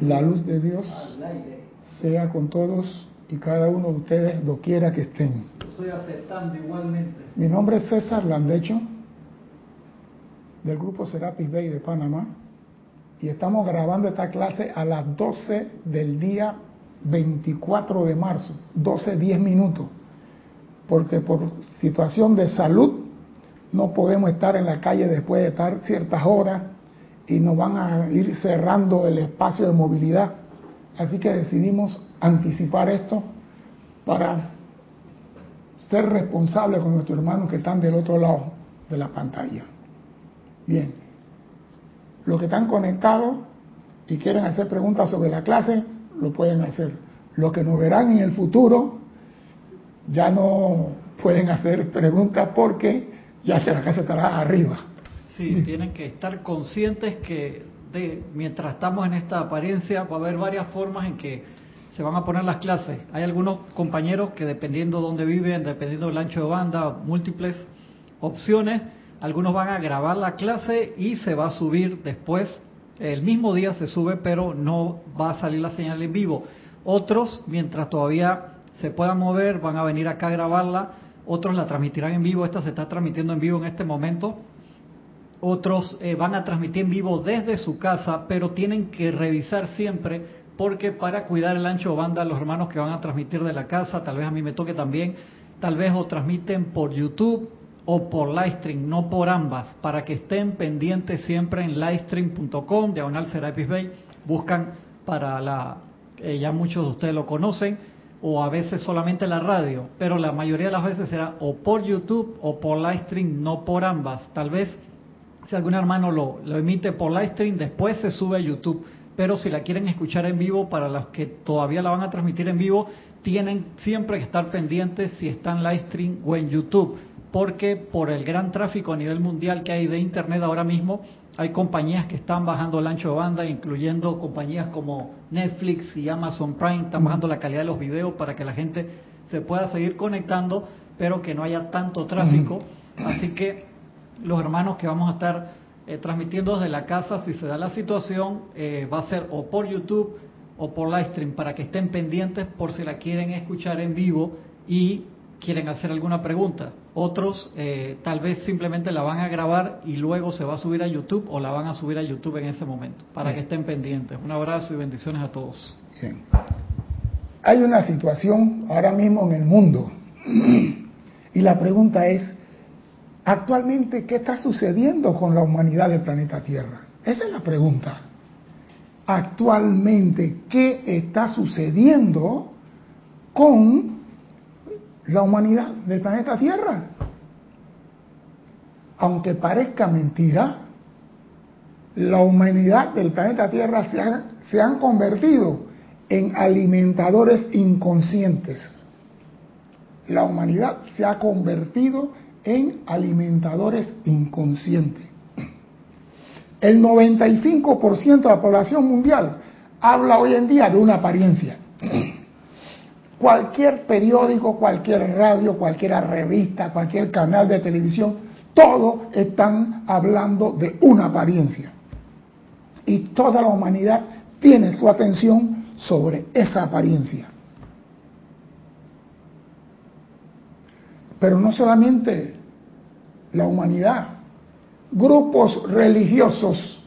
La luz de Dios sea con todos y cada uno de ustedes, doquiera que estén. Estoy aceptando igualmente. Mi nombre es César Landecho, del grupo Serapis Bay de Panamá, y estamos grabando esta clase a las 12 del día 24 de marzo, 12, 10 minutos, porque por situación de salud no podemos estar en la calle después de estar ciertas horas y nos van a ir cerrando el espacio de movilidad. Así que decidimos anticipar esto para ser responsables con nuestros hermanos que están del otro lado de la pantalla. Bien, los que están conectados y quieren hacer preguntas sobre la clase, lo pueden hacer. Los que nos verán en el futuro ya no pueden hacer preguntas porque ya la casa estará arriba. Sí, tienen que estar conscientes que de, mientras estamos en esta apariencia va a haber varias formas en que se van a poner las clases. Hay algunos compañeros que dependiendo de dónde viven, dependiendo del ancho de banda, múltiples opciones, algunos van a grabar la clase y se va a subir después. El mismo día se sube, pero no va a salir la señal en vivo. Otros, mientras todavía se puedan mover, van a venir acá a grabarla. Otros la transmitirán en vivo. Esta se está transmitiendo en vivo en este momento. Otros eh, van a transmitir en vivo desde su casa, pero tienen que revisar siempre porque para cuidar el ancho banda los hermanos que van a transmitir de la casa, tal vez a mí me toque también, tal vez o transmiten por YouTube o por Livestream, no por ambas, para que estén pendientes siempre en livestream.com, diagonal Serapis Bay, buscan para la, ya muchos de ustedes lo conocen, o a veces solamente la radio, pero la mayoría de las veces será o por YouTube o por Livestream, no por ambas. Tal vez si algún hermano lo, lo emite por Livestream, después se sube a YouTube. Pero si la quieren escuchar en vivo, para los que todavía la van a transmitir en vivo, tienen siempre que estar pendientes si está en live stream o en YouTube, porque por el gran tráfico a nivel mundial que hay de Internet ahora mismo, hay compañías que están bajando el ancho de banda, incluyendo compañías como Netflix y Amazon Prime, están bajando la calidad de los videos para que la gente se pueda seguir conectando, pero que no haya tanto tráfico. Así que los hermanos que vamos a estar eh, transmitiendo desde la casa, si se da la situación, eh, va a ser o por YouTube o por Livestream para que estén pendientes por si la quieren escuchar en vivo y quieren hacer alguna pregunta. Otros eh, tal vez simplemente la van a grabar y luego se va a subir a YouTube o la van a subir a YouTube en ese momento, para que estén pendientes. Un abrazo y bendiciones a todos. Hay una situación ahora mismo en el mundo y la pregunta es, Actualmente, ¿qué está sucediendo con la humanidad del planeta Tierra? Esa es la pregunta. Actualmente, ¿qué está sucediendo con la humanidad del planeta Tierra? Aunque parezca mentira, la humanidad del planeta Tierra se, se han convertido en alimentadores inconscientes. La humanidad se ha convertido en alimentadores inconscientes. El 95% de la población mundial habla hoy en día de una apariencia. Cualquier periódico, cualquier radio, cualquier revista, cualquier canal de televisión, todos están hablando de una apariencia. Y toda la humanidad tiene su atención sobre esa apariencia. Pero no solamente la humanidad, grupos religiosos,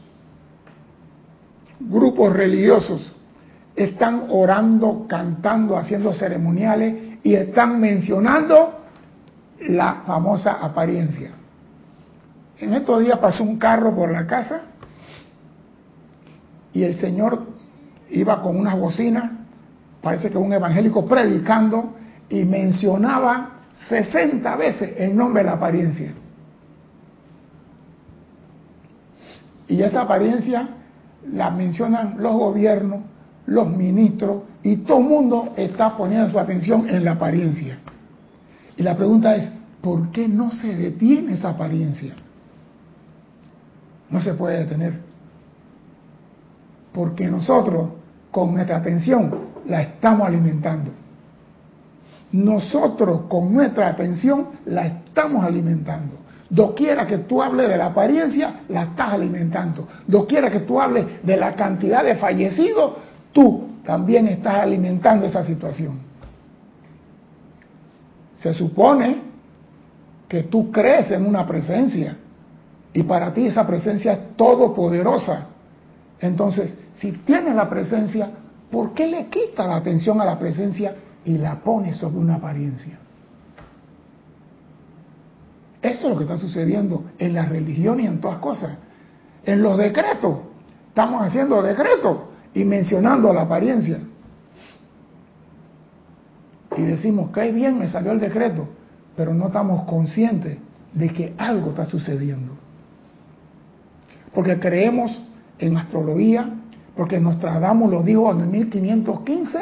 grupos religiosos están orando, cantando, haciendo ceremoniales y están mencionando la famosa apariencia. En estos días pasó un carro por la casa y el Señor iba con unas bocinas, parece que un evangélico predicando y mencionaba 60 veces el nombre de la apariencia. Y esa apariencia la mencionan los gobiernos, los ministros, y todo el mundo está poniendo su atención en la apariencia. Y la pregunta es, ¿por qué no se detiene esa apariencia? No se puede detener. Porque nosotros, con nuestra atención, la estamos alimentando. Nosotros, con nuestra atención, la estamos alimentando. Doquiera que tú hables de la apariencia, la estás alimentando. Doquiera que tú hables de la cantidad de fallecidos, tú también estás alimentando esa situación. Se supone que tú crees en una presencia y para ti esa presencia es todopoderosa. Entonces, si tienes la presencia, ¿por qué le quitas la atención a la presencia y la pones sobre una apariencia? Eso es lo que está sucediendo en la religión y en todas cosas. En los decretos, estamos haciendo decretos y mencionando la apariencia. Y decimos, que bien, me salió el decreto, pero no estamos conscientes de que algo está sucediendo. Porque creemos en astrología, porque Nostradamus lo dijo en el 1515,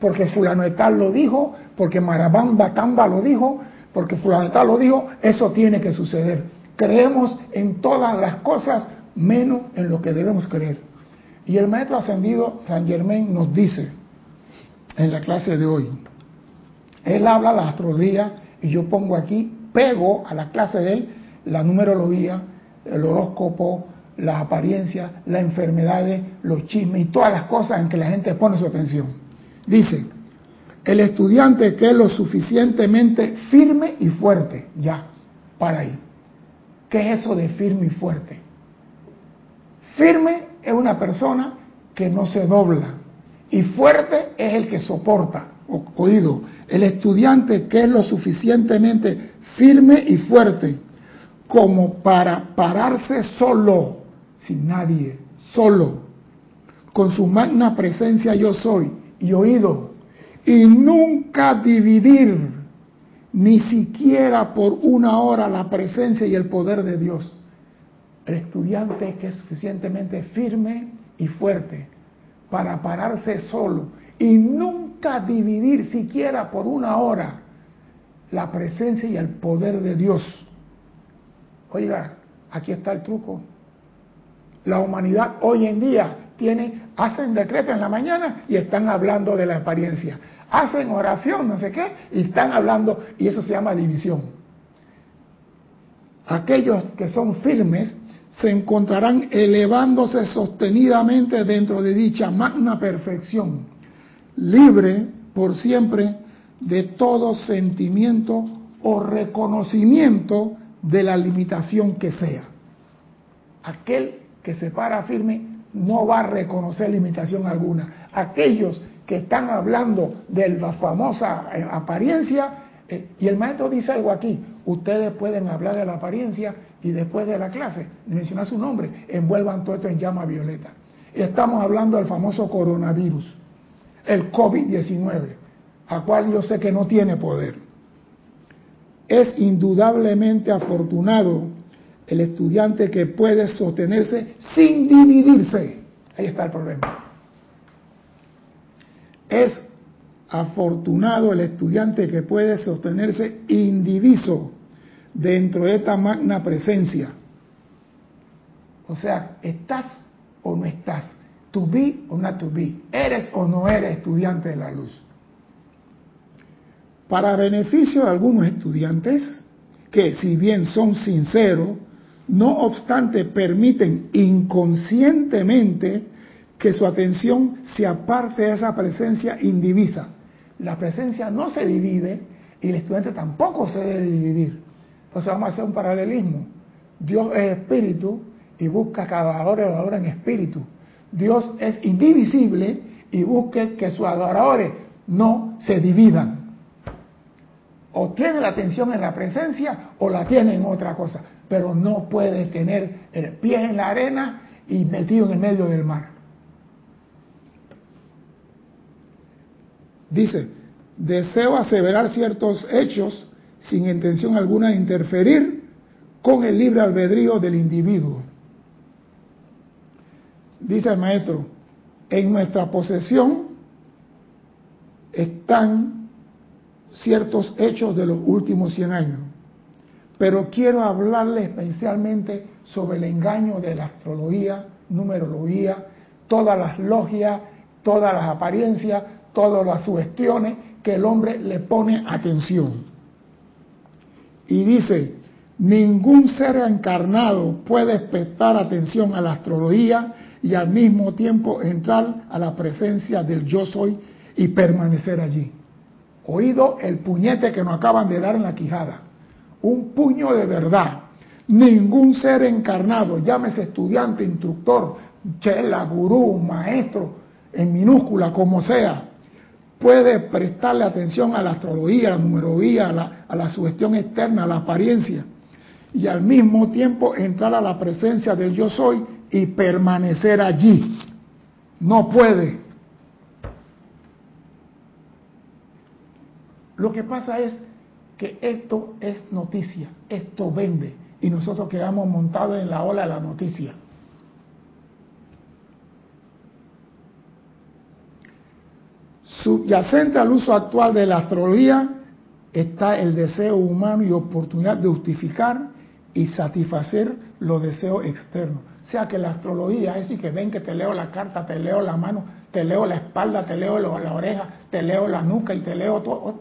porque fulano lo dijo, porque Marabamba Camba lo dijo, porque fulano tal lo dijo, eso tiene que suceder. Creemos en todas las cosas menos en lo que debemos creer. Y el maestro ascendido San Germain nos dice en la clase de hoy, él habla de la astrología y yo pongo aquí, pego a la clase de él la numerología, el horóscopo, las apariencias, las enfermedades, los chismes y todas las cosas en que la gente pone su atención. Dice, el estudiante que es lo suficientemente firme y fuerte, ya, para ahí. ¿Qué es eso de firme y fuerte? Firme es una persona que no se dobla y fuerte es el que soporta. oído, el estudiante que es lo suficientemente firme y fuerte como para pararse solo sin nadie, solo, con su magna presencia yo soy y oído, y nunca dividir ni siquiera por una hora la presencia y el poder de Dios. El estudiante que es suficientemente firme y fuerte para pararse solo y nunca dividir siquiera por una hora la presencia y el poder de Dios. Oiga, aquí está el truco. La humanidad hoy en día tiene, hacen decreto en la mañana y están hablando de la apariencia. Hacen oración, no sé qué, y están hablando, y eso se llama división. Aquellos que son firmes se encontrarán elevándose sostenidamente dentro de dicha magna perfección, libre por siempre de todo sentimiento o reconocimiento de la limitación que sea. Aquel que se para firme no va a reconocer limitación alguna. Aquellos que están hablando de la famosa eh, apariencia, eh, y el maestro dice algo aquí, ustedes pueden hablar de la apariencia y después de la clase, mencionar su nombre, envuelvan todo esto en llama violeta. Estamos hablando del famoso coronavirus, el COVID-19, a cual yo sé que no tiene poder. Es indudablemente afortunado el estudiante que puede sostenerse sin dividirse. Ahí está el problema. Es afortunado el estudiante que puede sostenerse indiviso dentro de esta magna presencia. O sea, ¿estás o no estás? To be o not to be. ¿Eres o no eres estudiante de la luz? Para beneficio de algunos estudiantes, que si bien son sinceros, no obstante permiten inconscientemente que su atención se aparte de esa presencia indivisa. La presencia no se divide y el estudiante tampoco se debe dividir. Entonces vamos a hacer un paralelismo. Dios es espíritu y busca cada adorador en espíritu. Dios es indivisible y busca que sus adoradores no se dividan. O tiene la atención en la presencia o la tiene en otra cosa pero no puede tener el pie en la arena y metido en el medio del mar. Dice, deseo aseverar ciertos hechos sin intención alguna de interferir con el libre albedrío del individuo. Dice el maestro, en nuestra posesión están ciertos hechos de los últimos 100 años pero quiero hablarle especialmente sobre el engaño de la astrología, numerología, todas las logias, todas las apariencias, todas las sugestiones que el hombre le pone atención. Y dice, Ningún ser encarnado puede prestar atención a la astrología y al mismo tiempo entrar a la presencia del yo soy y permanecer allí. Oído el puñete que nos acaban de dar en la quijada. Un puño de verdad. Ningún ser encarnado, llámese estudiante, instructor, chela, gurú, maestro, en minúscula, como sea, puede prestarle atención a la astrología, a la numerología, a la, a la sugestión externa, a la apariencia, y al mismo tiempo entrar a la presencia del yo soy y permanecer allí. No puede. Lo que pasa es que esto es noticia, esto vende, y nosotros quedamos montados en la ola de la noticia. Subyacente al uso actual de la astrología está el deseo humano y oportunidad de justificar y satisfacer los deseos externos. O sea que la astrología es decir que ven que te leo la carta, te leo la mano, te leo la espalda, te leo la oreja, te leo la nuca y te leo todo.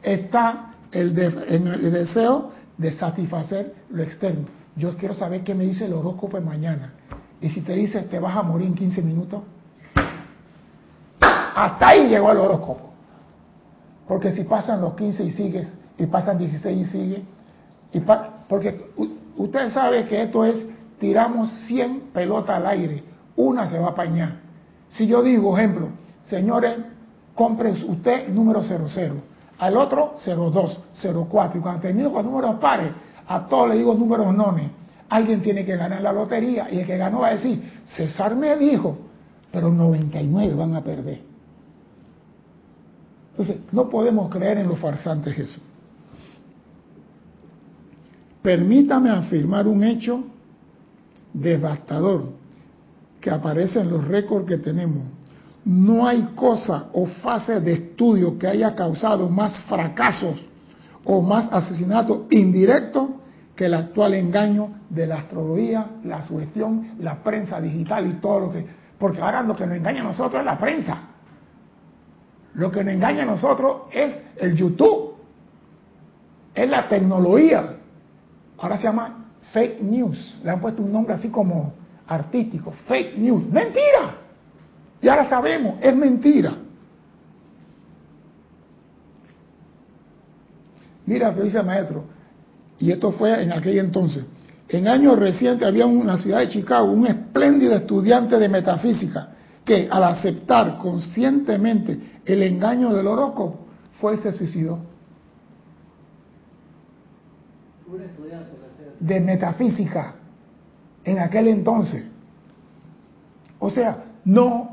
Está el, en el deseo de satisfacer lo externo. Yo quiero saber qué me dice el horóscopo de mañana. Y si te dice te vas a morir en 15 minutos, hasta ahí llegó el horóscopo. Porque si pasan los 15 y sigues, y pasan 16 y sigue, y porque usted sabe que esto es, tiramos 100 pelotas al aire, una se va a apañar. Si yo digo, ejemplo, señores, compre usted número 00, al otro 02, 04, y cuando termino con números pares, a todos le digo números nones. Alguien tiene que ganar la lotería y el que ganó va a decir, César me dijo, pero 99 van a perder. Entonces, no podemos creer en los farsantes Jesús. Permítame afirmar un hecho devastador que aparece en los récords que tenemos. No hay cosa o fase de estudio que haya causado más fracasos o más asesinatos indirectos que el actual engaño de la astrología, la sugestión, la prensa digital y todo lo que... Porque ahora lo que nos engaña a nosotros es la prensa. Lo que nos engaña a nosotros es el YouTube, es la tecnología. Ahora se llama fake news. Le han puesto un nombre así como artístico, fake news. Mentira. Y ahora sabemos, es mentira. Mira dice el maestro, y esto fue en aquel entonces. En años recientes había en la ciudad de Chicago un espléndido estudiante de metafísica que al aceptar conscientemente el engaño del horóscopo fue y se suicidó. De metafísica en aquel entonces. O sea, no,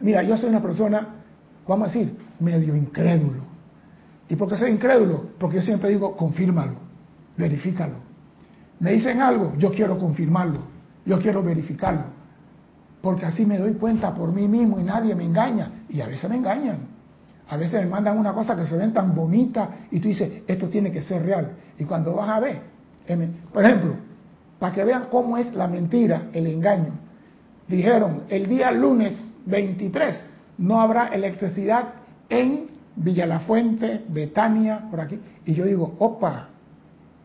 mira, yo soy una persona, vamos a decir, medio incrédulo. ¿Y por qué soy incrédulo? Porque yo siempre digo, confírmalo, verifícalo. Me dicen algo, yo quiero confirmarlo, yo quiero verificarlo porque así me doy cuenta por mí mismo y nadie me engaña. Y a veces me engañan. A veces me mandan una cosa que se ven tan bonita y tú dices, esto tiene que ser real. Y cuando vas a ver, por ejemplo, para que vean cómo es la mentira, el engaño, dijeron, el día lunes 23 no habrá electricidad en Villa La Fuente, Betania, por aquí. Y yo digo, opa,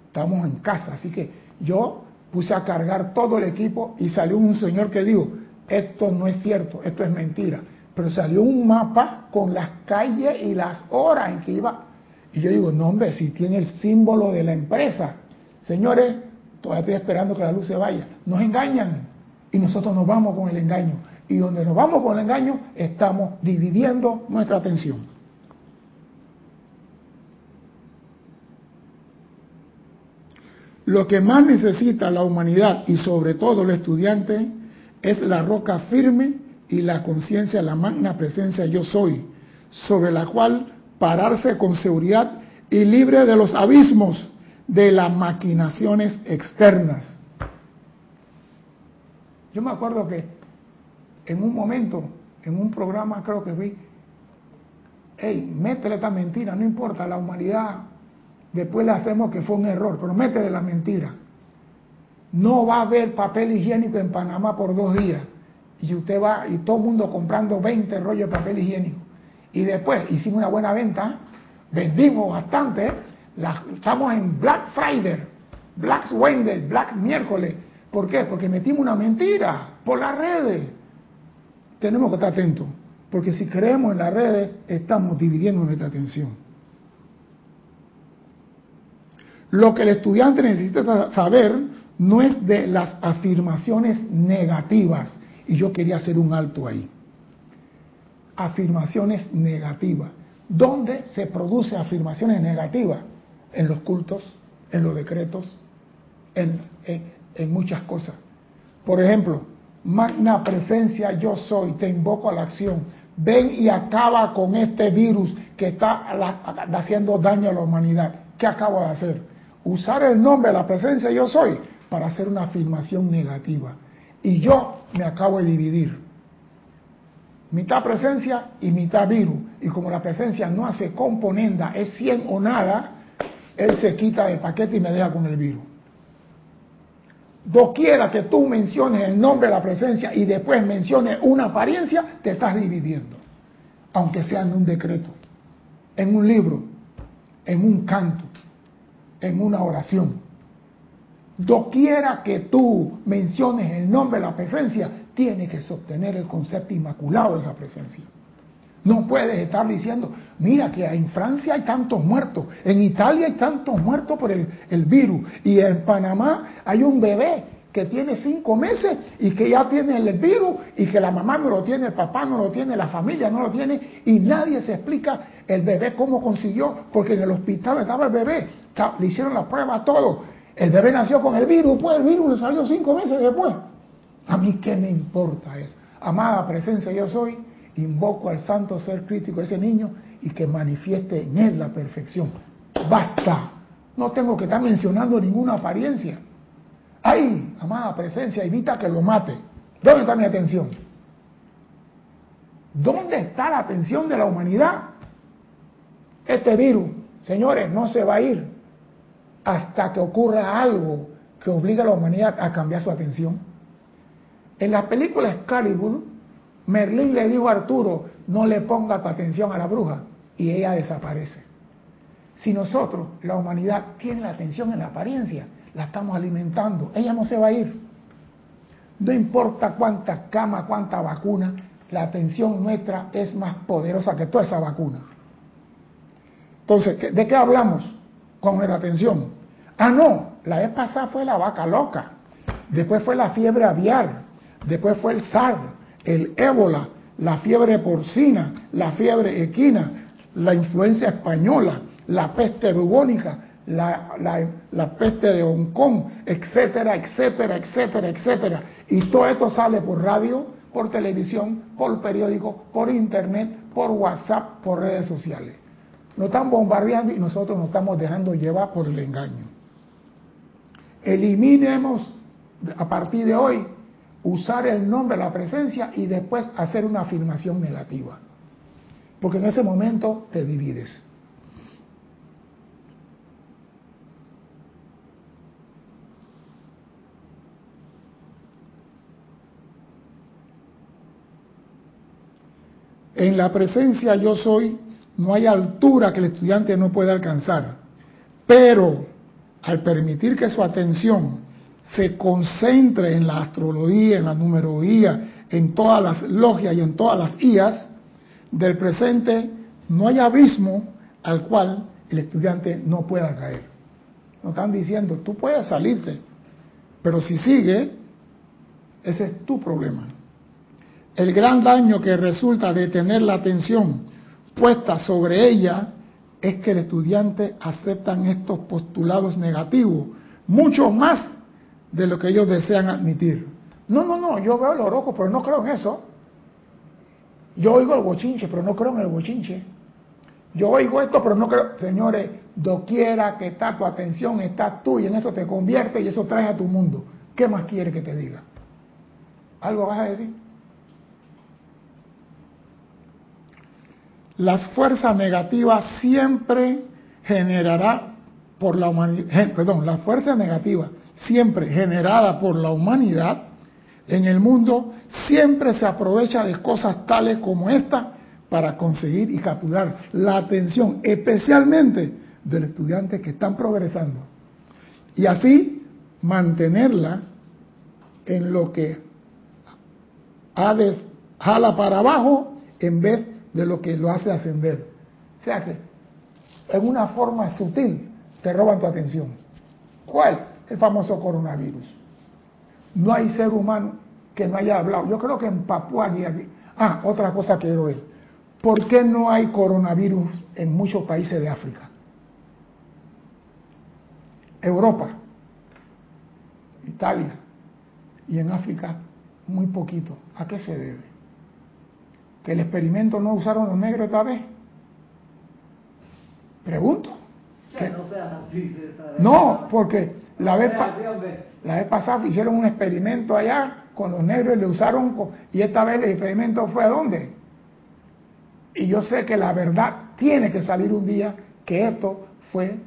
estamos en casa. Así que yo puse a cargar todo el equipo y salió un señor que dijo, esto no es cierto, esto es mentira. Pero salió un mapa con las calles y las horas en que iba. Y yo digo, no hombre, si tiene el símbolo de la empresa. Señores, todavía estoy esperando que la luz se vaya. Nos engañan y nosotros nos vamos con el engaño. Y donde nos vamos con engaño, estamos dividiendo nuestra atención. Lo que más necesita la humanidad y sobre todo los estudiantes es la roca firme y la conciencia, la magna presencia yo soy, sobre la cual pararse con seguridad y libre de los abismos de las maquinaciones externas. Yo me acuerdo que en un momento, en un programa creo que vi, hey, métele esta mentira, no importa, la humanidad, después le hacemos que fue un error, pero métele la mentira. No va a haber papel higiénico en Panamá por dos días. Y usted va, y todo el mundo comprando 20 rollos de papel higiénico. Y después hicimos una buena venta, vendimos bastante, estamos en Black Friday. Black Wednesday, Black miércoles. ¿Por qué? Porque metimos una mentira por las redes. Tenemos que estar atentos, porque si creemos en las redes, estamos dividiendo nuestra atención. Lo que el estudiante necesita saber no es de las afirmaciones negativas, y yo quería hacer un alto ahí. Afirmaciones negativas. ¿Dónde se produce afirmaciones negativas? En los cultos, en los decretos, en, en, muchas cosas. Por ejemplo, magna presencia yo soy, te invoco a la acción. Ven y acaba con este virus que está haciendo daño a la humanidad. ¿Qué acabo de hacer? Usar el nombre de la presencia yo soy para hacer una afirmación negativa. Y yo me acabo de dividir. Mitad presencia y mitad virus. Y como la presencia no hace componenda, es 100 o nada, él se quita del paquete y me deja con el virus. Doquiera que tú menciones el nombre de la presencia y después menciones una apariencia, te estás dividiendo. Aunque sea en un decreto, en un libro, en un canto, en una oración. Doquiera que tú menciones el nombre de la presencia, tiene que sostener el concepto inmaculado de esa presencia. No puedes estar diciendo, mira que en Francia hay tantos muertos, en Italia hay tantos muertos por el, el, virus, y en Panamá hay un bebé que tiene cinco meses y que ya tiene el virus y que la mamá no lo tiene, el papá no lo tiene, la familia no lo tiene y nadie se explica el bebé cómo consiguió, porque en el hospital estaba el bebé, le hicieron la prueba todo. El bebé nació con el virus, pues el virus le salió cinco meses después. A mí qué me importa eso. Amada presencia yo soy, invoco al santo ser crítico ese niño y que manifieste en él la perfección. Basta. No tengo que estar mencionando ninguna apariencia. Ay, amada presencia, evita que lo mate. ¿Dónde está mi atención? ¿Dónde está la atención de la humanidad? Este virus, señores, no se va a ir hasta que ocurra algo que obligue a la humanidad a cambiar su atención. En la película Excalibur, Merlín le dijo a Arturo, no le ponga tu atención a la bruja, y ella desaparece. Si nosotros, la humanidad, tiene la atención en la apariencia, la estamos alimentando, ella no se va a ir. No importa cuánta cama, cuánta vacuna, la atención nuestra es más poderosa que toda esa vacuna. Entonces, ¿de qué hablamos con la atención? Ah, no, la vez pasada fue la vaca loca, después fue la fiebre aviar, después fue el SAR, el ébola, la fiebre porcina, la fiebre equina, la influencia española, la peste bubónica, la, la, peste de Hong Kong, etcétera, etcétera, etcétera, etcétera. Y todo esto sale por radio, por televisión, por periódico, por internet, por WhatsApp, por redes sociales. Nos están bombardeando y nosotros nos estamos dejando llevar por el engaño. Eliminemos a partir de hoy usar el nombre, la presencia y después hacer una afirmación negativa. Porque en ese momento te divides. En la presencia yo soy, no hay altura que el estudiante no pueda alcanzar. Pero al permitir que su atención se concentre en la astrología, en la numerología, en todas las logias y en todas las IAS del presente, no hay abismo al cual el estudiante no pueda caer. Nos están diciendo, tú puedes salirte, pero si sigue, ese es tu problema. El gran daño que resulta de tener la atención puesta sobre ella es que el estudiante acepta estos postulados negativos, mucho más de lo que ellos desean admitir. No, no, no, yo veo el oroco, pero no creo en eso. Yo oigo el bochinche, pero no creo en el bochinche. Yo oigo esto, pero no creo. Señores, doquiera que está tu atención, está tú y en eso te convierte y eso trae a tu mundo. ¿Qué más quiere que te diga? ¿Algo vas a decir? Las fuerzas negativas siempre generará por la humanidad, perdón, las fuerzas negativas siempre generada por la humanidad en el mundo, siempre se aprovecha de cosas tales como esta para conseguir y capturar la atención, especialmente de los estudiantes que están progresando. y así mantenerla en lo que ha de, jala para abajo en vez de lo que lo hace ascender. O sea que en una forma sutil te roban tu atención. ¿Cuál? El famoso coronavirus. No hay ser humano que no haya hablado. Yo creo que en Papua Guinea. Ah, otra cosa que quiero ver. ¿Por qué no hay coronavirus en muchos países de África? Europa, Italia y en África muy poquito. ¿A qué se debe? ¿Que el experimento no usaron los negros esta vez? Pregunto. no, porque la vez, pasada hicieron un experimento allá con los negros y le usaron, y esta vez el experimento fue a dónde? Y yo sé que la verdad tiene que salir un día que esto fue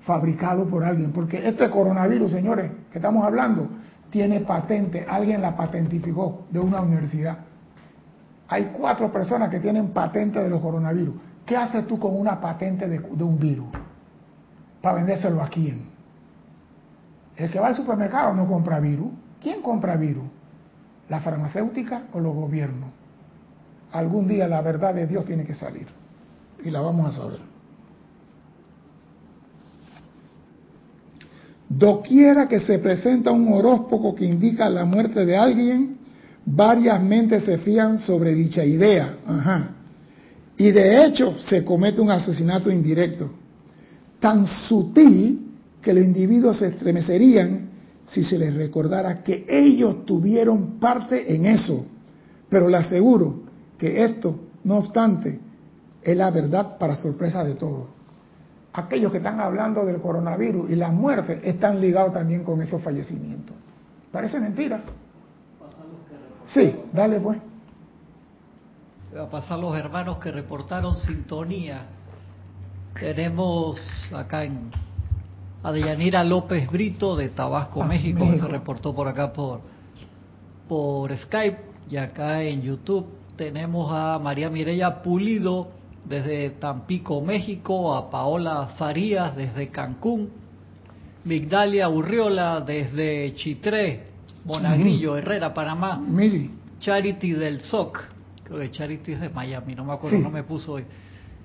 fabricado por alguien, porque este coronavirus, señores, que estamos hablando, tiene patente, alguien la patentificó de una universidad. Hay cuatro personas que tienen patente de los coronavirus. ¿Qué haces tú con una patente de, de un virus? Para vendérselo a quién. El que va al supermercado no compra virus. ¿Quién compra virus? ¿La farmacéutica o los gobiernos? Algún día la verdad de Dios tiene que salir y la vamos a saber. Doquiera que se presenta un horóscopo que indica la muerte de alguien, varias mentes se fían sobre dicha idea. Ajá. Y de hecho se comete un asesinato indirecto, tan sutil que los individuos se estremecerían si se les recordara que ellos tuvieron parte en eso. Pero le aseguro que esto, no obstante, es la verdad para sorpresa de todos. Aquellos que están hablando del coronavirus y la muerte están ligados también con esos fallecimientos. Parece mentira. Sí, dale pues. A pasar los hermanos que reportaron sintonía. Tenemos acá en a Deyanira López Brito de Tabasco, ah, México, que se reportó por acá por, por Skype y acá en YouTube tenemos a María Mireya Pulido desde Tampico, México, a Paola Farías desde Cancún, Migdalia Urriola desde Chitré, Monagrillo, Herrera, Panamá, Miri. Charity del SOC, creo que Charity es de Miami, no me acuerdo, no me puso hoy.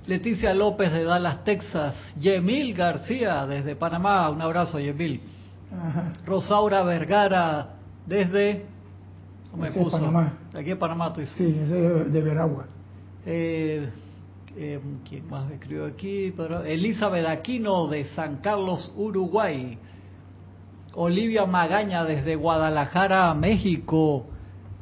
Leticia López de Dallas, Texas. Yemil García desde Panamá. Un abrazo, Yemil. Rosaura Vergara desde... ¿Cómo me puso? Panamá. Aquí en Panamá estoy. Sí, de, de Veragua. Eh, eh, ¿Quién más me escribió aquí? Pero Elizabeth Aquino de San Carlos, Uruguay. Olivia Magaña desde Guadalajara, México.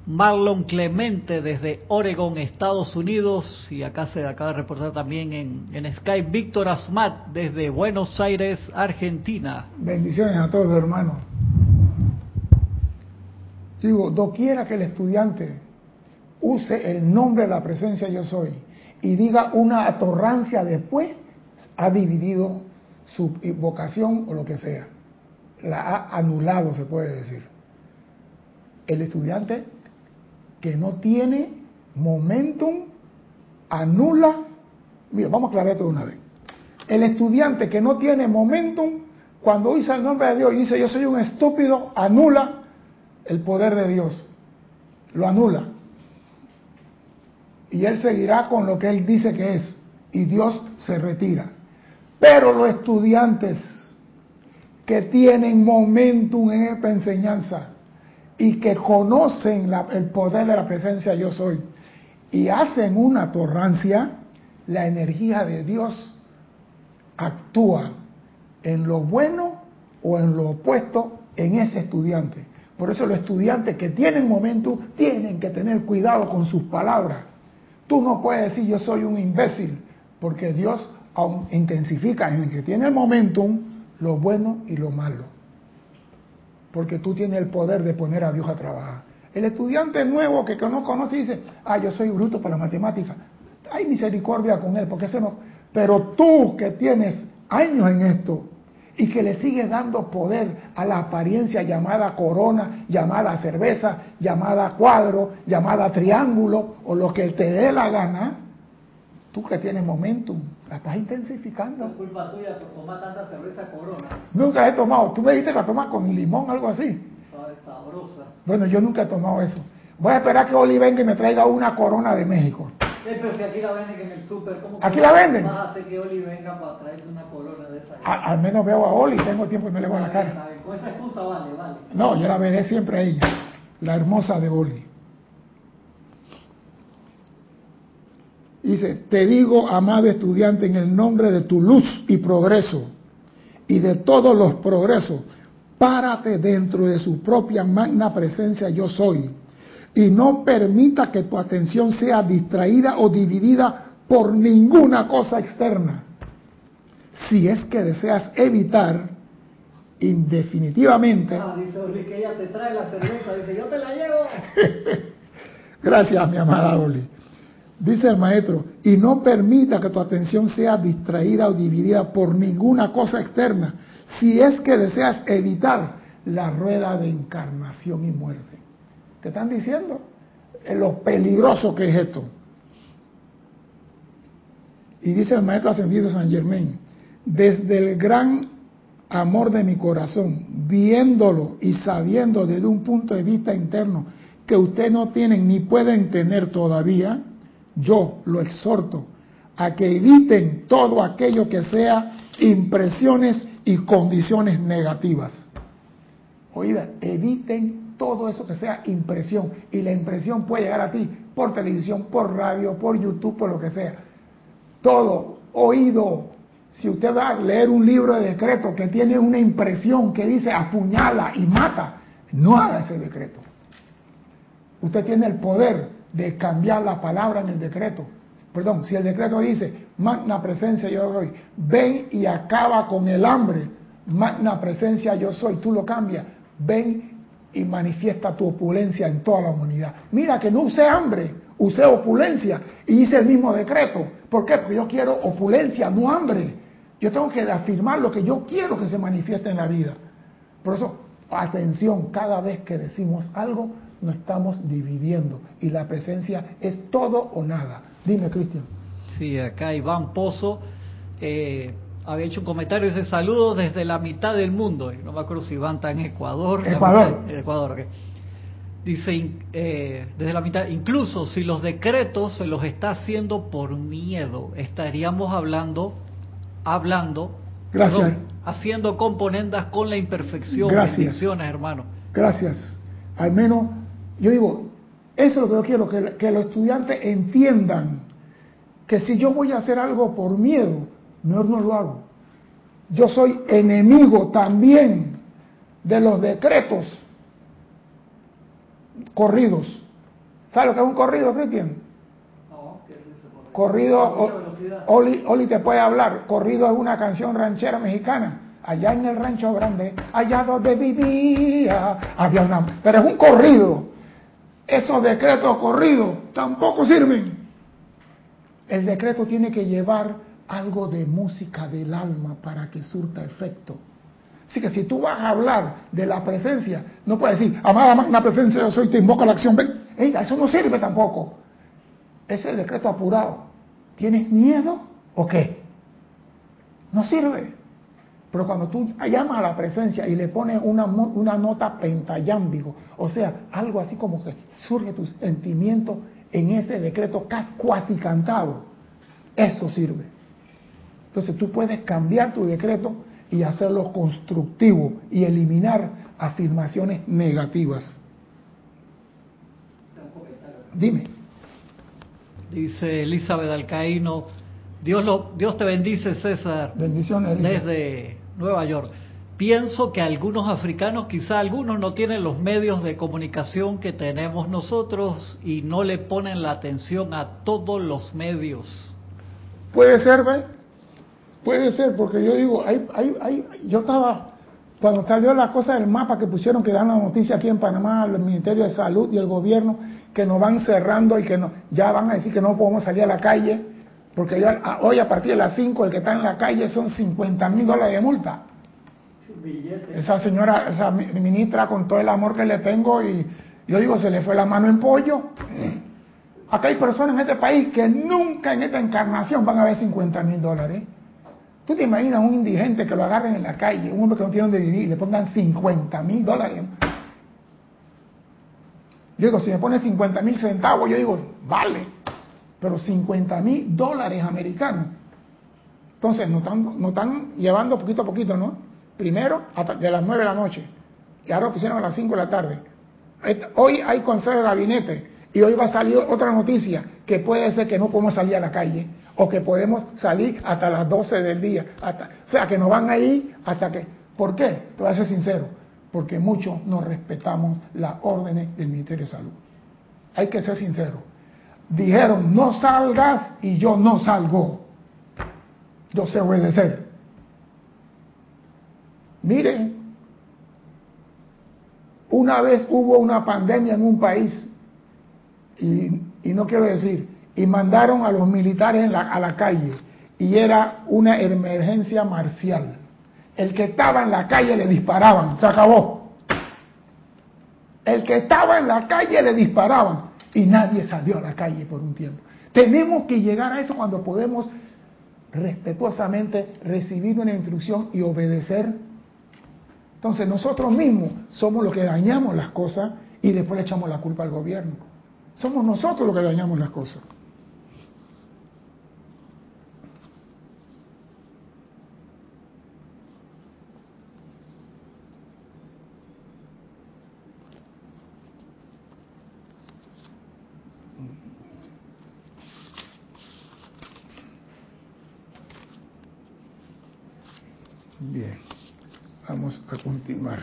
Marlon Clemente desde Oregon, Estados Unidos, y acá se acaba de reportar también en, en Skype Víctor Asmat desde Buenos Aires, Argentina. Bendiciones a todos, hermanos. Digo, doquiera que el estudiante use el nombre de la presencia yo soy y diga una atorrancia después, ha dividido su vocación o lo que sea. La ha anulado, se puede decir. El estudiante que no tiene momentum anula. Mira, vamos a aclarar esto de una vez. El estudiante que no tiene momentum, cuando usa el nombre de Dios y dice yo soy un estúpido, anula el poder de Dios. Lo anula. Y él seguirá con lo que él dice que es. Y Dios se retira. Pero los estudiantes que tienen momentum en esta enseñanza, y que conocen el poder de la presencia yo soy y hacen una torrancia, la energía de Dios actúa en lo bueno o en lo opuesto en ese estudiante. Por eso los estudiantes que tienen momentum tienen que tener cuidado con sus palabras. Tú no puedes decir yo soy un imbécil, porque Dios intensifica en el que tiene el momentum lo bueno y lo malo porque tú tienes el poder de poner a Dios a trabajar. El estudiante nuevo que no conoce dice, ah, yo soy bruto para la matemática. Hay misericordia con él, porque ese no. Pero tú que tienes años en esto y que le sigues dando poder a la apariencia llamada corona, llamada cerveza, llamada cuadro, llamada triángulo o lo que te dé la gana, Tú que tienes momentum, la estás intensificando. Es culpa tuya tomar tanta cerveza corona. Nunca he tomado. Tú me dijiste que la tomas con limón, algo así. sabrosa. Bueno, yo nunca he tomado eso. Voy a esperar que Oli venga y me traiga una corona de México. Eh, pero si aquí la venden en el súper, ¿cómo ¿Aquí la venden? Vas a hacer que Oli venga para traerte una corona de esa. al menos veo a Oli, tengo tiempo y no le voy a la cara. Con esa excusa vale, vale. No, yo la veré siempre a ella, la hermosa de Oli. Dice, te digo, amado estudiante, en el nombre de tu luz y progreso y de todos los progresos, párate dentro de su propia magna presencia yo soy y no permita que tu atención sea distraída o dividida por ninguna cosa externa. Si es que deseas evitar indefinitivamente... Ah, dice Oli que ella te trae la cerveza, dice yo te la llevo. Gracias, mi amada Oli. Dice el maestro, y no permita que tu atención sea distraída o dividida por ninguna cosa externa, si es que deseas evitar la rueda de encarnación y muerte. ¿Te están diciendo? Lo peligroso que es esto. Y dice el maestro ascendido San Germain, desde el gran amor de mi corazón, viéndolo y sabiendo desde un punto de vista interno que ustedes no tienen ni pueden tener todavía, yo lo exhorto a que eviten todo aquello que sea impresiones y condiciones negativas. Oiga, eviten todo eso que sea impresión. Y la impresión puede llegar a ti por televisión, por radio, por YouTube, por lo que sea. Todo, oído. Si usted va a leer un libro de decreto que tiene una impresión que dice apuñala y mata, no haga ese decreto. Usted tiene el poder de cambiar la palabra en el decreto. Perdón, si el decreto dice, magna presencia yo soy, ven y acaba con el hambre, magna presencia yo soy, tú lo cambias, ven y manifiesta tu opulencia en toda la humanidad. Mira que no usé hambre, usé opulencia y hice el mismo decreto. ¿Por qué? Porque yo quiero opulencia, no hambre. Yo tengo que afirmar lo que yo quiero que se manifieste en la vida. Por eso, atención, cada vez que decimos algo, nos estamos dividiendo y la presencia es todo o nada. Dime, Cristian. Sí, acá Iván Pozo eh, había hecho un comentario, dice saludos desde la mitad del mundo. No me acuerdo si Iván está en Ecuador. Ecuador. Ecuador, Dice, eh, desde la mitad, incluso si los decretos se los está haciendo por miedo, estaríamos hablando, hablando, Gracias. haciendo componendas con la imperfección. Gracias. hermano. Gracias. Al menos yo digo, eso es lo que yo quiero, que, que los estudiantes entiendan que si yo voy a hacer algo por miedo, mejor no lo hago. Yo soy enemigo también de los decretos corridos. ¿Sabes lo que es un corrido, Cristian? No, ¿qué es Corrido, Oli, Oli te puede hablar. Corrido es una canción ranchera mexicana allá en el rancho grande, allá donde vivía, había una... Pero es un corrido esos decretos corridos tampoco sirven. El decreto tiene que llevar algo de música del alma para que surta efecto. Así que si tú vas a hablar de la presencia, no puedes decir, amada magna presencia, yo soy, te invoco a la acción. Ven, eso no sirve tampoco. Ese decreto apurado. ¿Tienes miedo o qué? No sirve. Pero cuando tú llamas a la presencia y le pones una, una nota pentayámbico, o sea, algo así como que surge tu sentimiento en ese decreto casi cantado, eso sirve. Entonces tú puedes cambiar tu decreto y hacerlo constructivo y eliminar afirmaciones negativas. Dime. Dice Elizabeth Alcaíno, Dios, lo, Dios te bendice, César. Bendiciones. Desde Nueva York. Pienso que algunos africanos, quizá algunos, no tienen los medios de comunicación que tenemos nosotros y no le ponen la atención a todos los medios. Puede ser, ¿ve? Puede ser, porque yo digo, hay, hay, hay, yo estaba, cuando salió la cosa del mapa que pusieron que dan la noticia aquí en Panamá, el Ministerio de Salud y el gobierno, que nos van cerrando y que no, ya van a decir que no podemos salir a la calle porque hoy a partir de las 5 el que está en la calle son 50 mil dólares de multa. Esa señora, esa ministra con todo el amor que le tengo y yo digo, se le fue la mano en pollo. Acá hay personas en este país que nunca en esta encarnación van a ver 50 mil dólares. ¿Tú te imaginas un indigente que lo agarren en la calle, un hombre que no tiene donde vivir, y le pongan 50 mil dólares? Yo digo, si me pone 50 mil centavos, yo digo, vale, pero 50 mil dólares americanos. Entonces nos están, nos están llevando poquito a poquito, ¿no? Primero hasta de las 9 de la noche, y ahora lo pusieron a las 5 de la tarde. Hoy hay consejo de gabinete, y hoy va a salir otra noticia, que puede ser que no podemos salir a la calle, o que podemos salir hasta las 12 del día. Hasta, o sea, que nos van a ir hasta que... ¿Por qué? Te voy a ser sincero porque muchos no respetamos las órdenes del Ministerio de Salud. Hay que ser sincero. Dijeron, no salgas y yo no salgo. Yo sé obedecer. Miren, una vez hubo una pandemia en un país, y, no quiero decir, y mandaron a los militares a la calle, y era una emergencia marcial el que estaba en la calle le disparaban, se acabó. El que estaba en la calle le disparaban y nadie salió a la calle por un tiempo. Tenemos que llegar a eso cuando podemos respetuosamente recibir una instrucción y obedecer. Entonces nosotros mismos somos los que dañamos las cosas y después le echamos la culpa al gobierno. Somos nosotros los que dañamos las cosas. Bien, vamos a continuar.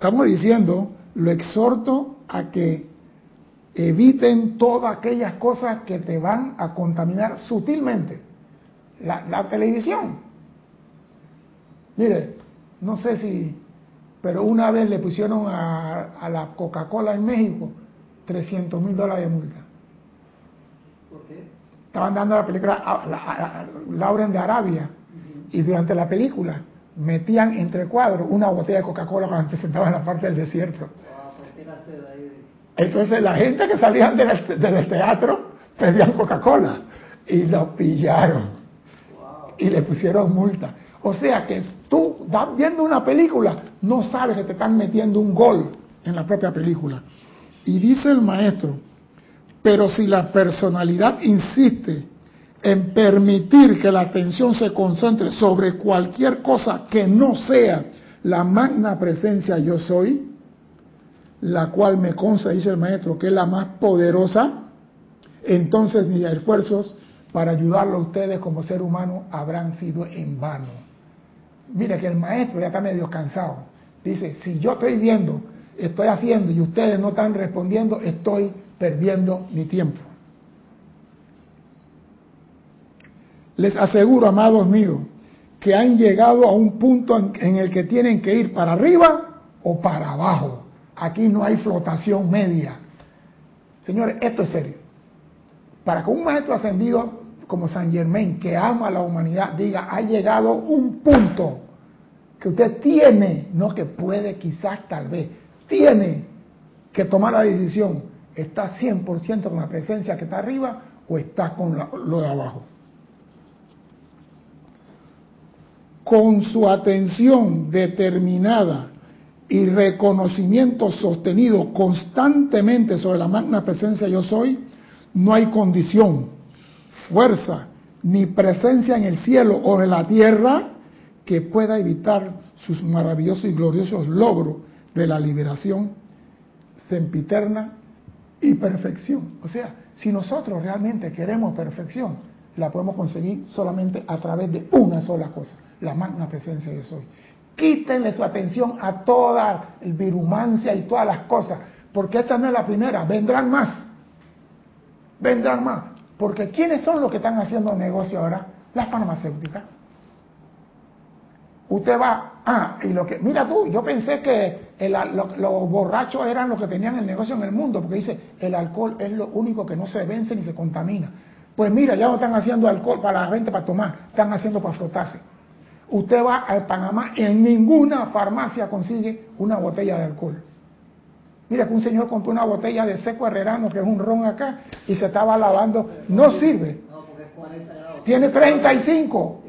Estamos diciendo, lo exhorto a que eviten todas aquellas cosas que te van a contaminar sutilmente. La, televisión. Mire, no sé si, pero una vez le pusieron a, a la Coca-Cola en México 300 mil dólares de multa. ¿Por qué? estaban dando la película Lauren de Arabia y durante la película metían entre cuadros una botella de Coca-Cola cuando se sentaba en la parte del desierto. Entonces la gente que salía del, teatro pedían Coca-Cola y lo pillaron y le pusieron multa. O sea que tú viendo una película, no sabes que te están metiendo un gol en la propia película. Y dice el maestro, pero si la personalidad insiste en permitir que la atención se concentre sobre cualquier cosa que no sea la magna presencia yo soy, la cual me consta, dice el maestro, que es la más poderosa, entonces mis esfuerzos para ayudarlo a ustedes como ser humano habrán sido en vano. Mire que el maestro ya está medio cansado. Dice, si yo estoy viendo, estoy haciendo y ustedes no están respondiendo, estoy perdiendo mi tiempo. Les aseguro, amados míos, que han llegado a un punto en, el que tienen que ir para arriba o para abajo. Aquí no hay flotación media. Señores, esto es serio. Para que un maestro ascendido como San Germain, que ama a la humanidad, diga, ha llegado un punto que usted tiene, no que puede, quizás, tal vez, tiene que tomar la decisión ¿Está 100% con la presencia que está arriba o está con lo de abajo? Con su atención determinada y reconocimiento sostenido constantemente sobre la magna presencia yo soy, no hay condición, fuerza, ni presencia en el cielo o en la tierra que pueda evitar sus maravillosos y gloriosos logros de la liberación sempiterna y perfección. O sea, si nosotros realmente queremos perfección, la podemos conseguir solamente a través de una sola cosa, la magna presencia de soy. Quítenle su atención a toda el virumancia y todas las cosas, porque esta no es la primera, vendrán más. Vendrán más. Porque ¿quiénes son los que están haciendo negocio ahora? Las farmacéuticas. Usted va, ah, y lo que, mira tú, yo pensé que los borrachos eran los que tenían el negocio en el mundo, porque dice, el alcohol es lo único que no se vence ni se contamina. Pues mira, ya no están haciendo alcohol para la gente para tomar, están haciendo para frotarse. Usted va al Panamá, en ninguna farmacia consigue una botella de alcohol. Mira que un señor compró una botella de seco herrerano, que es un ron acá, y se estaba lavando. No sirve. Tiene 35.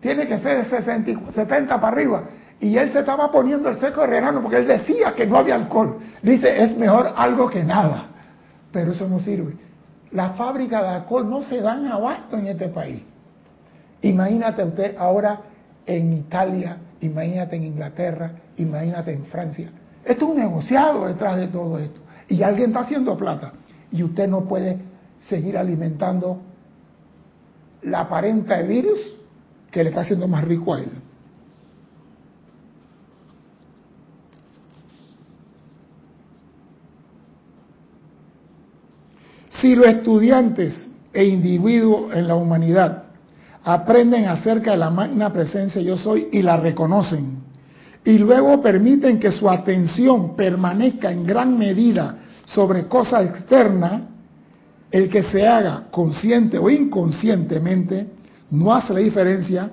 Tiene que ser de 60, 70 para arriba. Y él se estaba poniendo el seco herrerano porque él decía que no había alcohol. Dice, es mejor algo que nada. Pero eso no sirve. La fábrica de alcohol no se dan abasto en este país. Imagínate usted ahora en Italia, imagínate en Inglaterra, imagínate en Francia. Esto es un negociado detrás de todo esto. Y alguien está haciendo plata. Y usted no puede seguir alimentando la aparenta de virus que le está haciendo más rico a él. Si los estudiantes e individuos en la humanidad aprenden acerca de la magna presencia yo soy y la reconocen, y luego permiten que su atención permanezca en gran medida sobre cosas externas, el que se haga consciente o inconscientemente no hace la diferencia,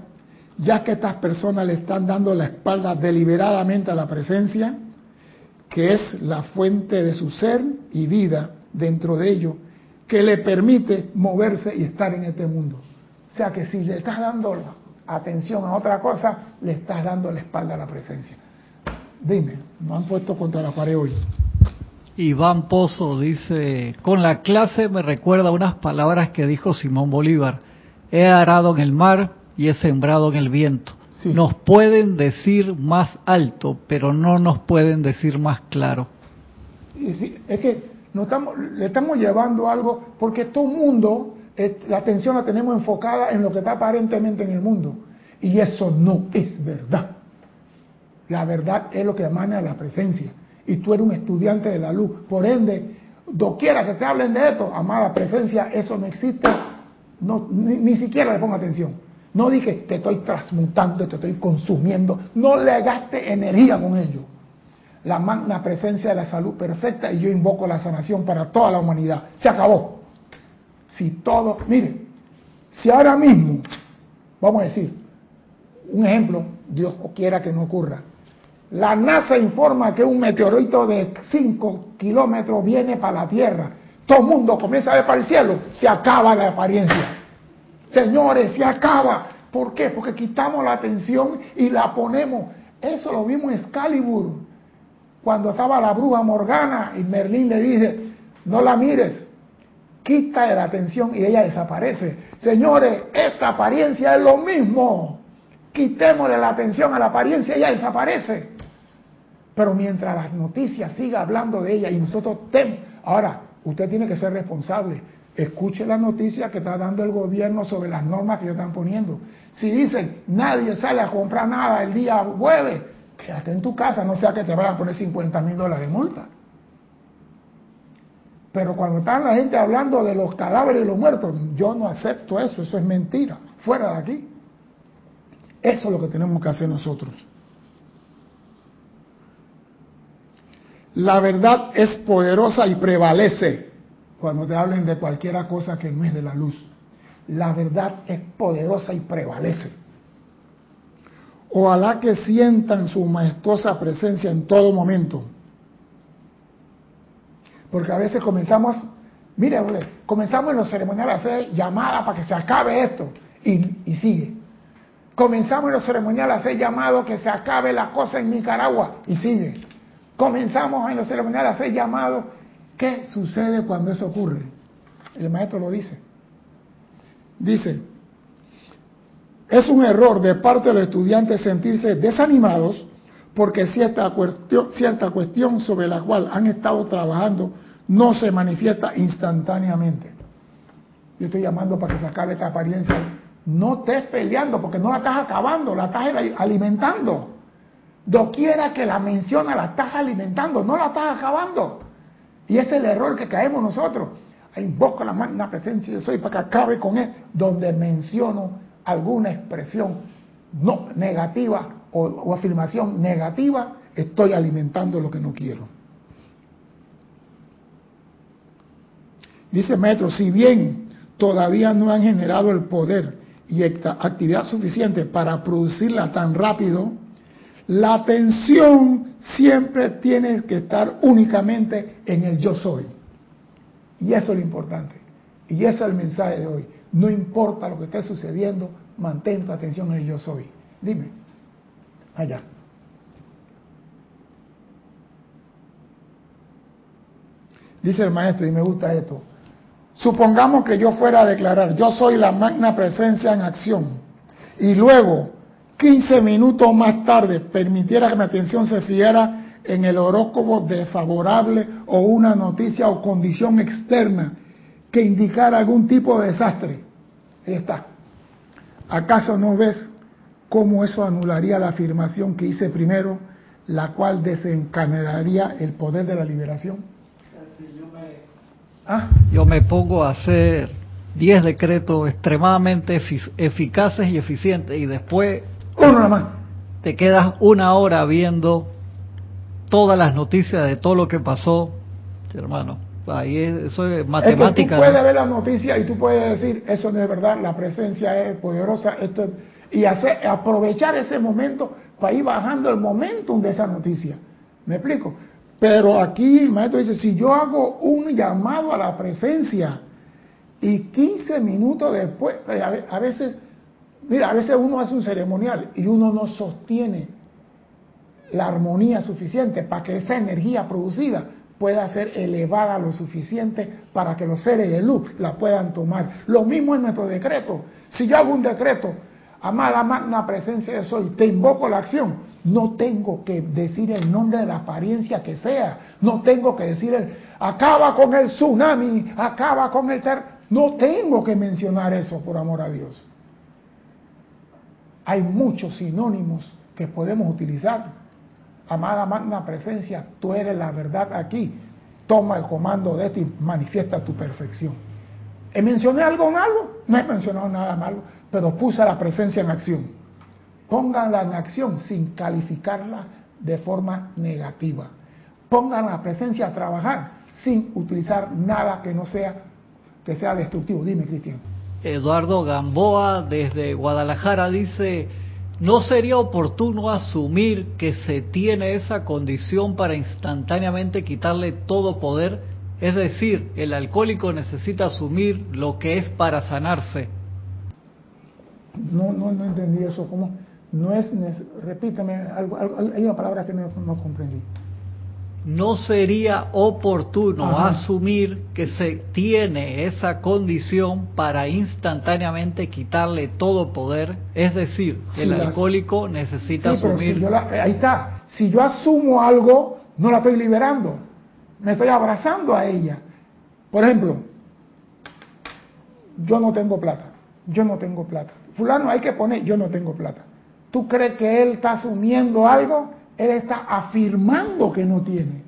ya que estas personas le están dando la espalda deliberadamente a la presencia, que es la fuente de su ser y vida dentro de ellos, que le permite moverse y estar en este mundo. O sea que si le estás dando atención a otra cosa, le estás dando la espalda a la presencia. Dime, no han puesto contra la pared hoy. Iván Pozo dice, con la clase me recuerda unas palabras que dijo Simón Bolívar, he arado en el mar y he sembrado en el viento. Nos pueden decir más alto, pero no nos pueden decir más claro. es que estamos, le estamos llevando algo, porque todo el mundo la atención la tenemos enfocada en lo que está aparentemente en el mundo. Y eso no es verdad. La verdad es lo que emana la presencia. Y tú eres un estudiante de la luz. Por ende, doquiera que te hablen de esto, amada presencia, eso no existe. No, ni, siquiera le ponga atención. No dije, te estoy transmutando, te estoy consumiendo. No le gaste energía con ello. La magna presencia de la salud perfecta y yo invoco la sanación para toda la humanidad. Se acabó. Si todo, mire, si ahora mismo, vamos a decir, un ejemplo, Dios quiera que no ocurra, la NASA informa que un meteorito de 5 kilómetros viene para la Tierra, todo el mundo comienza a ver para el cielo, se acaba la apariencia. Señores, se acaba. ¿Por qué? Porque quitamos la atención y la ponemos. Eso lo vimos en Excalibur, cuando estaba la bruja Morgana y Merlín le dice, no la mires, quita la atención y ella desaparece. Señores, esta apariencia es lo mismo. Quitémosle la atención a la apariencia y ella desaparece. Pero mientras las noticias siga hablando de ella y nosotros tem ahora usted tiene que ser responsable. Escuche la noticia que está dando el gobierno sobre las normas que ellos están poniendo. Si dicen nadie sale a comprar nada el día jueves, quédate en tu casa, no sea que te vayan a poner 50 mil dólares de multa. Pero cuando está la gente hablando de los cadáveres y los muertos, yo no acepto eso, eso es mentira. Fuera de aquí. Eso es lo que tenemos que hacer nosotros. La verdad es poderosa y prevalece cuando te hablen de cualquier cosa que no es de la luz. La verdad es poderosa y prevalece. Ojalá que sientan su majestuosa presencia en todo momento porque a veces comenzamos, mire, comenzamos en los ceremoniales a hacer llamadas para que se acabe esto y, sigue. Comenzamos en los ceremoniales a hacer llamados que se acabe la cosa en Nicaragua y sigue. Comenzamos en los ceremoniales a hacer llamados. ¿Qué sucede cuando eso ocurre? El maestro lo dice. Dice, es un error de parte de los estudiantes sentirse desanimados porque cierta cuestión, sobre la cual han estado trabajando no se manifiesta instantáneamente. Yo estoy llamando para que se acabe esta apariencia. No estés peleando porque no la estás acabando, la estás alimentando. Doquiera que la menciona, la estás alimentando, no la estás acabando. Y ese es el error que caemos nosotros. Invoco la magna presencia de soy para que acabe con él, donde menciono alguna expresión no negativa o afirmación negativa, estoy alimentando lo que no quiero. Dice Metro, si bien todavía no han generado el poder y actividad suficiente para producirla tan rápido, La atención siempre tiene que estar únicamente en el yo soy. Y eso es lo importante. Y ese es el mensaje de hoy. No importa lo que esté sucediendo, mantén tu atención en el yo soy. Dime. Allá. Dice el maestro, y me gusta esto. Supongamos que yo fuera a declarar, yo soy la magna presencia en acción, y luego, 15 minutos más tarde, permitiera que mi atención se fijara en el horóscopo desfavorable o una noticia o condición externa que indicara algún tipo de desastre. Ahí está. ¿Acaso no ves cómo eso anularía la afirmación que hice primero, la cual desencadenaría el poder de la liberación? ¿Ah? Yo me pongo a hacer 10 decretos extremadamente eficaces y eficientes y después Uno más. te quedas una hora viendo todas las noticias de todo lo que pasó, hermano. Ahí eso es matemática. tú puedes ver las noticias y tú puedes decir, eso no es verdad, la presencia es poderosa, esto y aprovechar ese momento para ir bajando el momentum de esa noticia. ¿Me explico? Pero aquí el maestro dice, si yo hago un llamado a la presencia y 15 minutos después, eh, a veces, mira, a veces uno hace un ceremonial y uno no sostiene la armonía suficiente para que esa energía producida pueda ser elevada lo suficiente para que los seres de luz la puedan tomar. Lo mismo en nuestro decreto. Si yo hago un decreto, amada magna presencia de soy, te invoco la acción, no tengo que decir el nombre de la apariencia que sea. No tengo que decir el, acaba con el tsunami, acaba con el ter. No tengo que mencionar eso por amor a Dios. Hay muchos sinónimos que podemos utilizar. Amada magna presencia, tú eres la verdad aquí. Toma el comando de esto y manifiesta tu perfección. ¿He mencionado algo malo? No he mencionado nada malo, pero puse la presencia en acción pónganla en acción sin calificarla de forma negativa. Pongan la presencia a trabajar sin utilizar nada que no sea que sea destructivo. Dime, Cristian. Eduardo Gamboa desde Guadalajara dice, ¿no sería oportuno asumir que se tiene esa condición para instantáneamente quitarle todo poder? Es decir, el alcohólico necesita asumir lo que es para sanarse. No, no, no entendí eso. ¿Cómo? No es, repítame, hay una palabra que no, comprendí. No sería oportuno asumir que se tiene esa condición para instantáneamente quitarle todo poder, es decir, el alcohólico necesita asumir. ahí está, si yo asumo algo, no la estoy liberando, me estoy abrazando a ella. Por ejemplo, yo no tengo plata, yo no tengo plata. Fulano hay que poner, yo no tengo plata. ¿Tú crees que él está asumiendo algo? Él está afirmando que no tiene.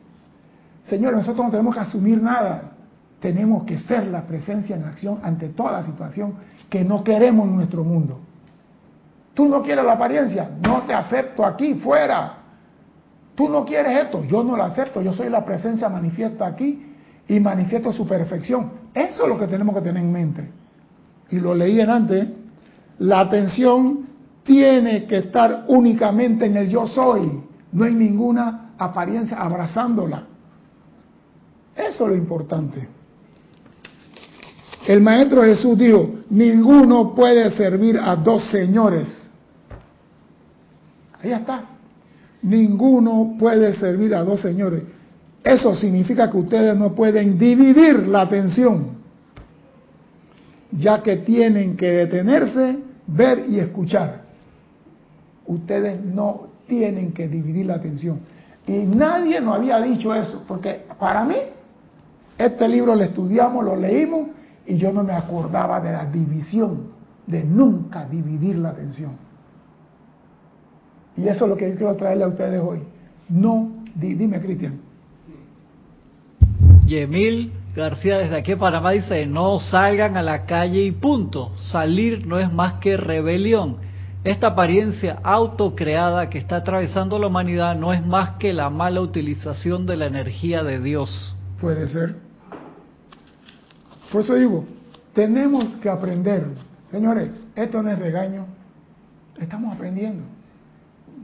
Señor, nosotros no tenemos que asumir nada. Tenemos que ser la presencia en acción ante toda situación que no queremos en nuestro mundo. Tú no quieres la apariencia, no te acepto aquí, fuera. Tú no quieres esto, yo no lo acepto, yo soy la presencia manifiesta aquí y manifiesto su perfección. Eso es lo que tenemos que tener en mente. Y lo leí en antes, la atención tiene que estar únicamente en el yo soy. No hay ninguna apariencia abrazándola. Eso es lo importante. El Maestro Jesús dijo, ninguno puede servir a dos señores. Ahí está. Ninguno puede servir a dos señores. Eso significa que ustedes no pueden dividir la atención, ya que tienen que detenerse, ver y escuchar ustedes no tienen que dividir la atención. Y nadie nos había dicho eso, porque para mí, este libro lo estudiamos, lo leímos, y yo no me acordaba de la división, de nunca dividir la atención. Y eso es lo que yo quiero traerle a ustedes hoy. No, dime Cristian. Yemil García desde aquí Panamá dice, no salgan a la calle y punto. Salir no es más que rebelión. Esta apariencia autocreada que está atravesando la humanidad no es más que la mala utilización de la energía de Dios. Puede ser. Por eso digo, tenemos que aprender. Señores, esto no es regaño. Estamos aprendiendo.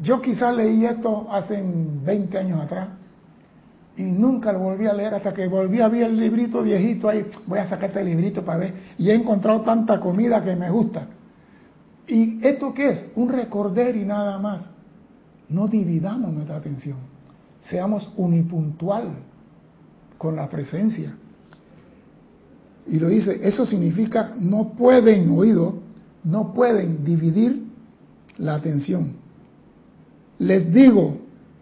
Yo quizás leí esto hace 20 años atrás y nunca lo volví a leer hasta que volví a ver el librito viejito ahí. Voy a sacar este librito para ver. Y he encontrado tanta comida que me gusta. ¿Y esto qué es? Un recorder y nada más. No dividamos nuestra atención. Seamos unipuntual con la presencia. Y lo dice, eso significa no pueden, oído, no pueden dividir la atención. Les digo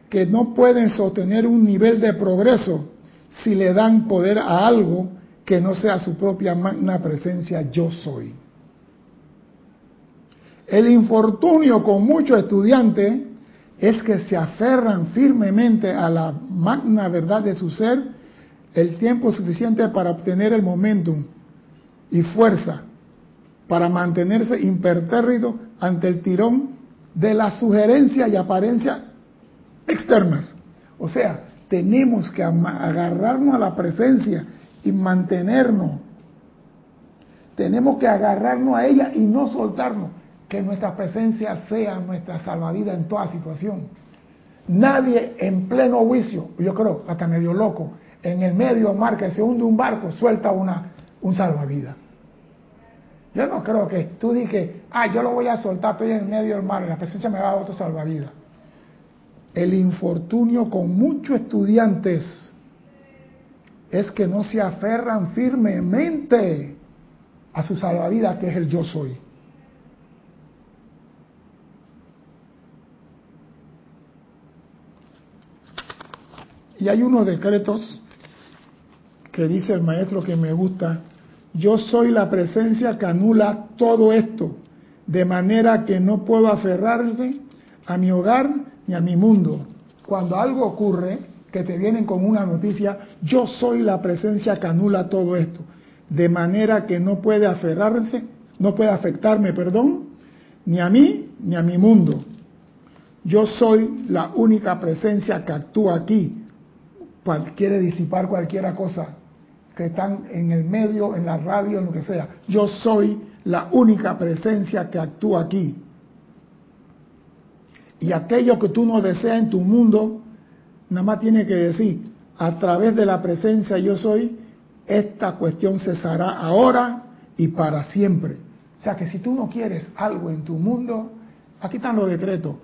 que no pueden sostener un nivel de progreso si le dan poder a algo que no sea su propia magna presencia yo soy. El infortunio con muchos estudiantes es que se aferran firmemente a la magna verdad de su ser el tiempo suficiente para obtener el momentum y fuerza para mantenerse impertérrito ante el tirón de la sugerencia y apariencia externas. O sea, tenemos que agarrarnos a la presencia y mantenernos. Tenemos que agarrarnos a ella y no soltarnos. Que nuestra presencia sea nuestra salvavidas en toda situación. Nadie en pleno juicio, yo creo, hasta medio loco, en el medio mar que se hunde un barco, suelta una, un salvavidas. Yo no creo que tú digas, ah, yo lo voy a soltar, estoy en medio del mar, la presencia me va a dar otro salvavidas el infortunio con muchos estudiantes es que no se aferran firmemente a su salvavidas, que es el yo soy. Y hay unos decretos que dice el maestro que me gusta, yo soy la presencia que anula todo esto, de manera que no puedo aferrarse a mi hogar ni a mi mundo. Cuando algo ocurre, que te vienen con una noticia, yo soy la presencia que anula todo esto, de manera que no puede aferrarse, no puede afectarme, perdón, ni a mí ni a mi mundo. Yo soy la única presencia que actúa aquí, quiere disipar cualquier cosa que están en el medio, en la radio, en lo que sea. Yo soy la única presencia que actúa aquí. Y aquello que tú no deseas en tu mundo, nada más tiene que decir, a través de la presencia yo soy, esta cuestión cesará ahora y para siempre. O sea que si tú no quieres algo en tu mundo, aquí están los decretos.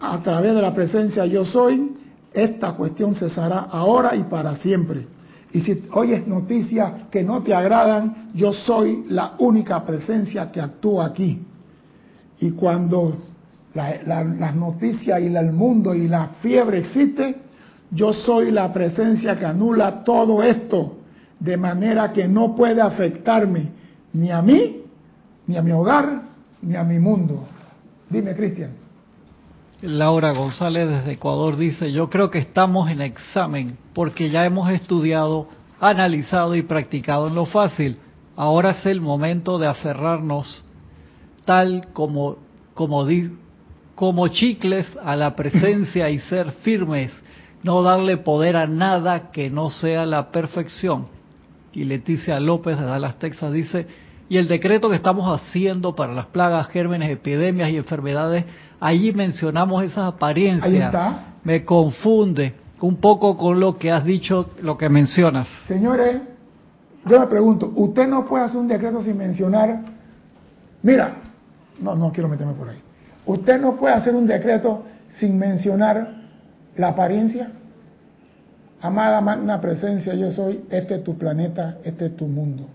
A través de la presencia yo soy, esta cuestión cesará ahora y para siempre. Y si oyes noticias que no te agradan, yo soy la única presencia que actúa aquí. Y cuando las noticias y el mundo y la fiebre existe, yo soy la presencia que anula todo esto, de manera que no puede afectarme ni a mí, ni a mi hogar, ni a mi mundo. Dime, Cristian. Laura González desde Ecuador dice, yo creo que estamos en examen porque ya hemos estudiado, analizado y practicado en lo fácil. Ahora es el momento de aferrarnos tal como, como, como chicles a la presencia y ser firmes, no darle poder a nada que no sea la perfección. Y Leticia López de Dallas, Texas dice, y el decreto que estamos haciendo para las plagas, gérmenes, epidemias y enfermedades, allí mencionamos esas apariencias. Ahí está. Me confunde un poco con lo que has dicho, lo que mencionas. Señores, yo me pregunto, ¿usted no puede hacer un decreto sin mencionar? Mira, no, no quiero meterme por ahí. Usted no puede hacer un decreto sin mencionar la apariencia. Amada magna presencia, yo soy, este es tu planeta, este es tu mundo.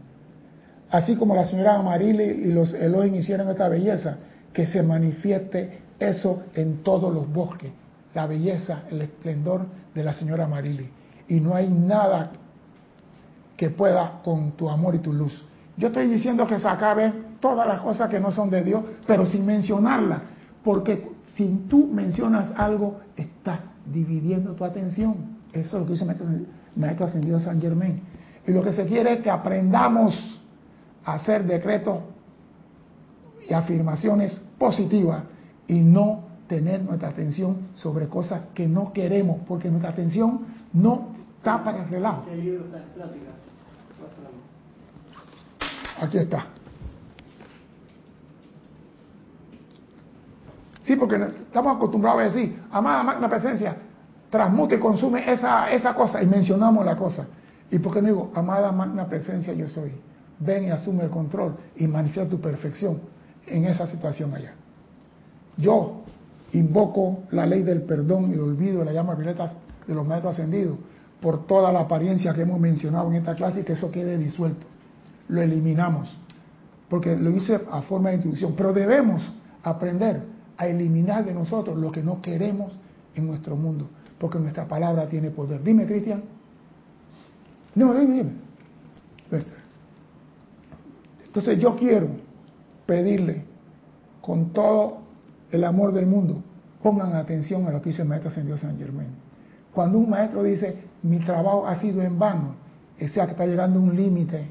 Así como la señora Amarili y los Elohim hicieron esta belleza, que se manifieste eso en todos los bosques, la belleza, el esplendor de la señora Amarili. Y no hay nada que pueda con tu amor y tu luz. Yo estoy diciendo que se acabe todas las cosas que no son de Dios, pero sin mencionarlas, porque si tú mencionas algo, estás dividiendo tu atención. Eso es lo que dice Maestro Ascendido San Germán. Y lo que se quiere es que aprendamos a hacer decretos y afirmaciones positivas y no tener nuestra atención sobre cosas que no queremos, porque nuestra atención no está para el relajo. Aquí está. Sí, porque estamos acostumbrados a decir, amada magna presencia, transmute y consume esa, esa cosa y mencionamos la cosa. ¿Y por qué no digo, amada magna presencia yo soy? Ven y asume el control y manifiesta tu perfección en esa situación allá. Yo invoco la ley del perdón y el olvido de la llama violeta de los maestros ascendidos por toda la apariencia que hemos mencionado en esta clase y que eso quede disuelto. Lo eliminamos, porque lo hice a forma de introducción, pero debemos aprender a eliminar de nosotros lo que no queremos en nuestro mundo, porque nuestra palabra tiene poder. Dime, Cristian. No, dime, dime. Entonces yo quiero pedirle con todo el amor del mundo, pongan atención a lo que dice el maestro ascendido San Germain. Cuando un maestro dice, mi trabajo ha sido en vano, sea que está llegando a un límite,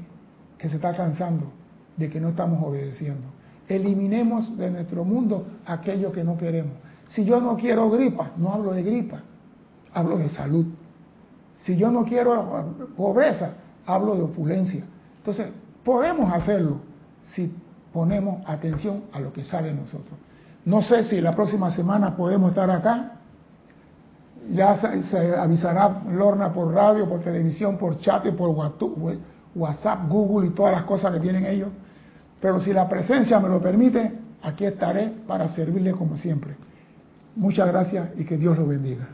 que se está cansando de que no estamos obedeciendo. Eliminemos de nuestro mundo aquello que no queremos. Si yo no quiero gripa, no hablo de gripa, hablo de salud. Si yo no quiero pobreza, hablo de opulencia. Entonces, podemos hacerlo si ponemos atención a lo que sale de nosotros. No sé si la próxima semana podemos estar acá. Ya se, avisará Lorna por radio, por televisión, por chat y por WhatsApp, Google y todas las cosas que tienen ellos. Pero si la presencia me lo permite, aquí estaré para servirle como siempre. Muchas gracias y que Dios lo bendiga.